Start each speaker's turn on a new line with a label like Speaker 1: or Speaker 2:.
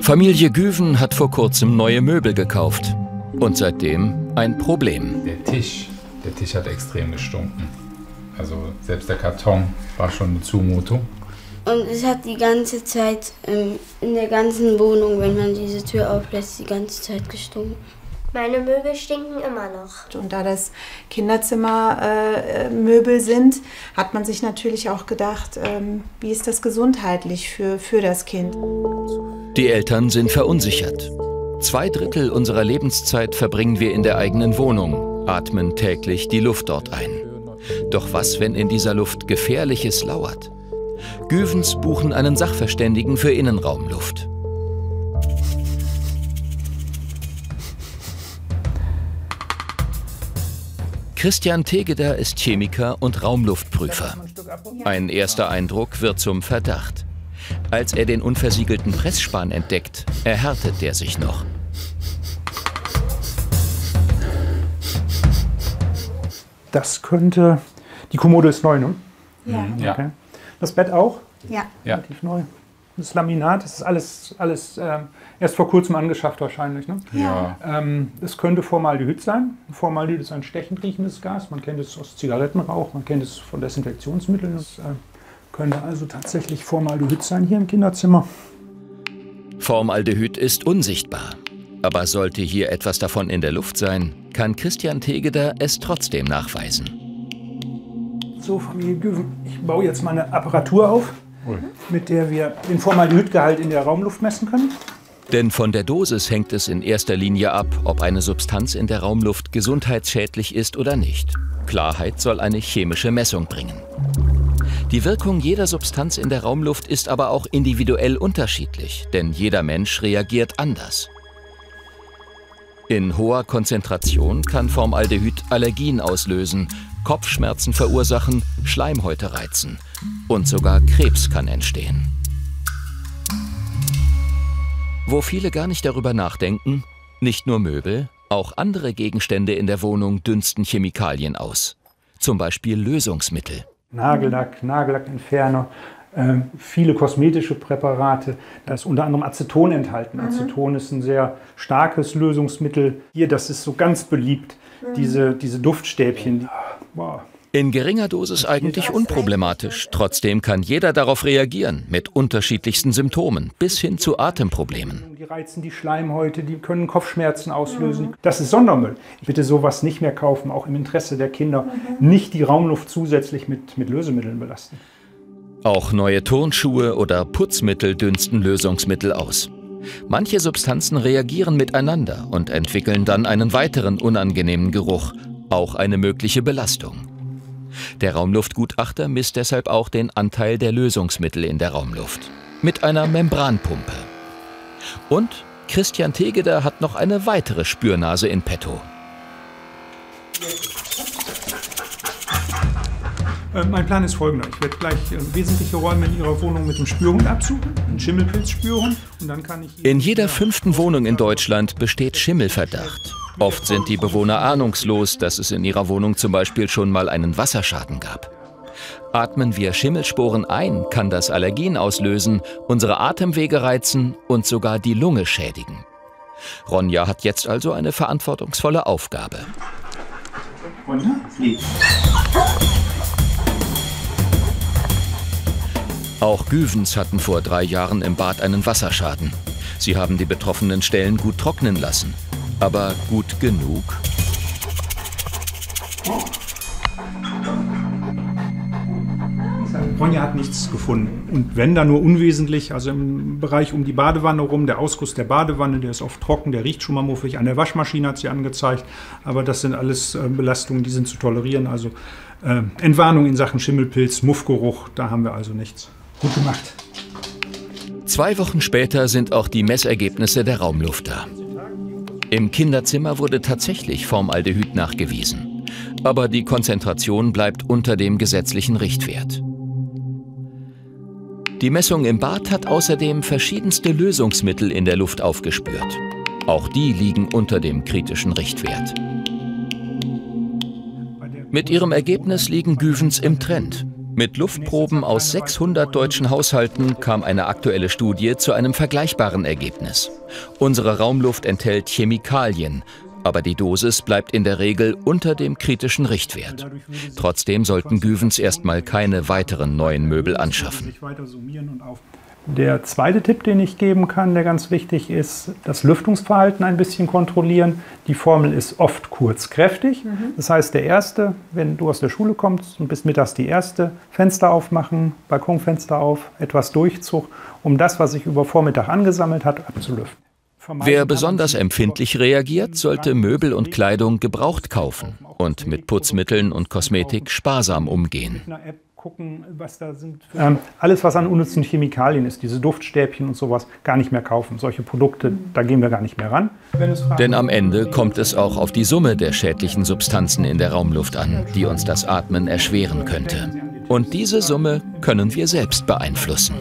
Speaker 1: Familie Güven hat vor kurzem neue Möbel gekauft. Und seitdem ein Problem.
Speaker 2: Der Tisch, der Tisch hat extrem gestunken. Also selbst der Karton war schon eine Zumutung.
Speaker 3: Und es hat die ganze Zeit ähm, in der ganzen Wohnung, wenn man diese Tür auflässt, die ganze Zeit gestunken.
Speaker 4: Meine Möbel stinken immer noch.
Speaker 5: Und da das Kinderzimmermöbel äh, sind, hat man sich natürlich auch gedacht, ähm, wie ist das gesundheitlich für, für das Kind.
Speaker 1: Die Eltern sind verunsichert. Zwei Drittel unserer Lebenszeit verbringen wir in der eigenen Wohnung, atmen täglich die Luft dort ein. Doch was, wenn in dieser Luft Gefährliches lauert? Güvens buchen einen Sachverständigen für Innenraumluft. Christian Tegeder ist Chemiker und Raumluftprüfer. Ein erster Eindruck wird zum Verdacht. Als er den unversiegelten Pressspan entdeckt, erhärtet der sich noch.
Speaker 6: Das könnte. Die Kommode ist neu, ne?
Speaker 5: Ja.
Speaker 2: Ja.
Speaker 6: Okay. Das Bett auch?
Speaker 5: Ja.
Speaker 2: Ja.
Speaker 6: Relativ neu. Das Laminat, das ist alles, alles ähm, erst vor kurzem angeschafft wahrscheinlich. Ne?
Speaker 2: Ja.
Speaker 6: Ähm, es könnte Formaldehyd sein. Formaldehyd ist ein stechend riechendes Gas. Man kennt es aus Zigarettenrauch, man kennt es von Desinfektionsmitteln. Es äh, könnte also tatsächlich Formaldehyd sein hier im Kinderzimmer.
Speaker 1: Formaldehyd ist unsichtbar. Aber sollte hier etwas davon in der Luft sein, kann Christian Tegeder es trotzdem nachweisen.
Speaker 6: So, Familie Güven, ich baue jetzt mal eine Apparatur auf. Mit der wir den Formaldehydgehalt in der Raumluft messen können.
Speaker 1: Denn von der Dosis hängt es in erster Linie ab, ob eine Substanz in der Raumluft gesundheitsschädlich ist oder nicht. Klarheit soll eine chemische Messung bringen. Die Wirkung jeder Substanz in der Raumluft ist aber auch individuell unterschiedlich, denn jeder Mensch reagiert anders. In hoher Konzentration kann Formaldehyd Allergien auslösen, Kopfschmerzen verursachen, Schleimhäute reizen und sogar Krebs kann entstehen. Wo viele gar nicht darüber nachdenken, nicht nur Möbel, auch andere Gegenstände in der Wohnung dünsten Chemikalien aus. Zum Beispiel Lösungsmittel.
Speaker 6: Nagellack, Nagellackentferner, äh, viele kosmetische Präparate. Da ist unter anderem Aceton enthalten. Aceton ist ein sehr starkes Lösungsmittel. Hier, das ist so ganz beliebt, diese, diese Duftstäbchen. Die, wow.
Speaker 1: In geringer Dosis eigentlich unproblematisch. Trotzdem kann jeder darauf reagieren, mit unterschiedlichsten Symptomen bis hin zu Atemproblemen.
Speaker 6: Die reizen die Schleimhäute, die können Kopfschmerzen auslösen. Das ist Sondermüll. Bitte sowas nicht mehr kaufen, auch im Interesse der Kinder. Nicht die Raumluft zusätzlich mit, mit Lösemitteln belasten.
Speaker 1: Auch neue Turnschuhe oder Putzmittel dünsten Lösungsmittel aus. Manche Substanzen reagieren miteinander und entwickeln dann einen weiteren unangenehmen Geruch, auch eine mögliche Belastung. Der Raumluftgutachter misst deshalb auch den Anteil der Lösungsmittel in der Raumluft mit einer Membranpumpe. Und Christian Tegeder hat noch eine weitere Spürnase in petto.
Speaker 6: Äh, mein Plan ist folgender. Ich werde gleich äh, wesentliche Räume in Ihrer Wohnung mit dem Spürhund absuchen. Einen Schimmelpilzspürhund. Und dann kann ich.
Speaker 1: In jeder fünften Wohnung in Deutschland besteht Schimmelverdacht. Oft sind die Bewohner ahnungslos, dass es in ihrer Wohnung zum Beispiel schon mal einen Wasserschaden gab. Atmen wir Schimmelsporen ein, kann das Allergien auslösen, unsere Atemwege reizen und sogar die Lunge schädigen. Ronja hat jetzt also eine verantwortungsvolle Aufgabe. Auch Güvens hatten vor drei Jahren im Bad einen Wasserschaden. Sie haben die betroffenen Stellen gut trocknen lassen. Aber gut genug?
Speaker 6: Ronja hat nichts gefunden. Und wenn da nur unwesentlich, also im Bereich um die Badewanne rum, der Ausguss der Badewanne, der ist oft trocken, der riecht schon mal muffig. An der Waschmaschine hat sie angezeigt. Aber das sind alles äh, Belastungen, die sind zu tolerieren. Also äh, Entwarnung in Sachen Schimmelpilz, Muffgeruch, da haben wir also nichts. Gut gemacht.
Speaker 1: Zwei Wochen später sind auch die Messergebnisse der Raumluft da. Im Kinderzimmer wurde tatsächlich Formaldehyd nachgewiesen. Aber die Konzentration bleibt unter dem gesetzlichen Richtwert. Die Messung im Bad hat außerdem verschiedenste Lösungsmittel in der Luft aufgespürt. Auch die liegen unter dem kritischen Richtwert. Mit ihrem Ergebnis liegen Güvens im Trend. Mit Luftproben aus 600 deutschen Haushalten kam eine aktuelle Studie zu einem vergleichbaren Ergebnis. Unsere Raumluft enthält Chemikalien, aber die Dosis bleibt in der Regel unter dem kritischen Richtwert. Trotzdem sollten Güvens erstmal keine weiteren neuen Möbel anschaffen.
Speaker 6: Der zweite Tipp, den ich geben kann, der ganz wichtig ist, das Lüftungsverhalten ein bisschen kontrollieren. Die Formel ist oft kurzkräftig. Mhm. Das heißt, der erste, wenn du aus der Schule kommst und bist mittags die erste, Fenster aufmachen, Balkonfenster auf, etwas Durchzug, um das, was sich über Vormittag angesammelt hat, abzulüften.
Speaker 1: Wer besonders empfindlich reagiert, sollte Möbel und Kleidung gebraucht kaufen und mit Putzmitteln und Kosmetik sparsam umgehen
Speaker 6: gucken, was da sind. Ähm, alles, was an unnützen Chemikalien ist, diese Duftstäbchen und sowas, gar nicht mehr kaufen. Solche Produkte, da gehen wir gar nicht mehr ran.
Speaker 1: Denn am Ende kommt es auch auf die Summe der schädlichen Substanzen in der Raumluft an, die uns das Atmen erschweren könnte. Und diese Summe können wir selbst beeinflussen.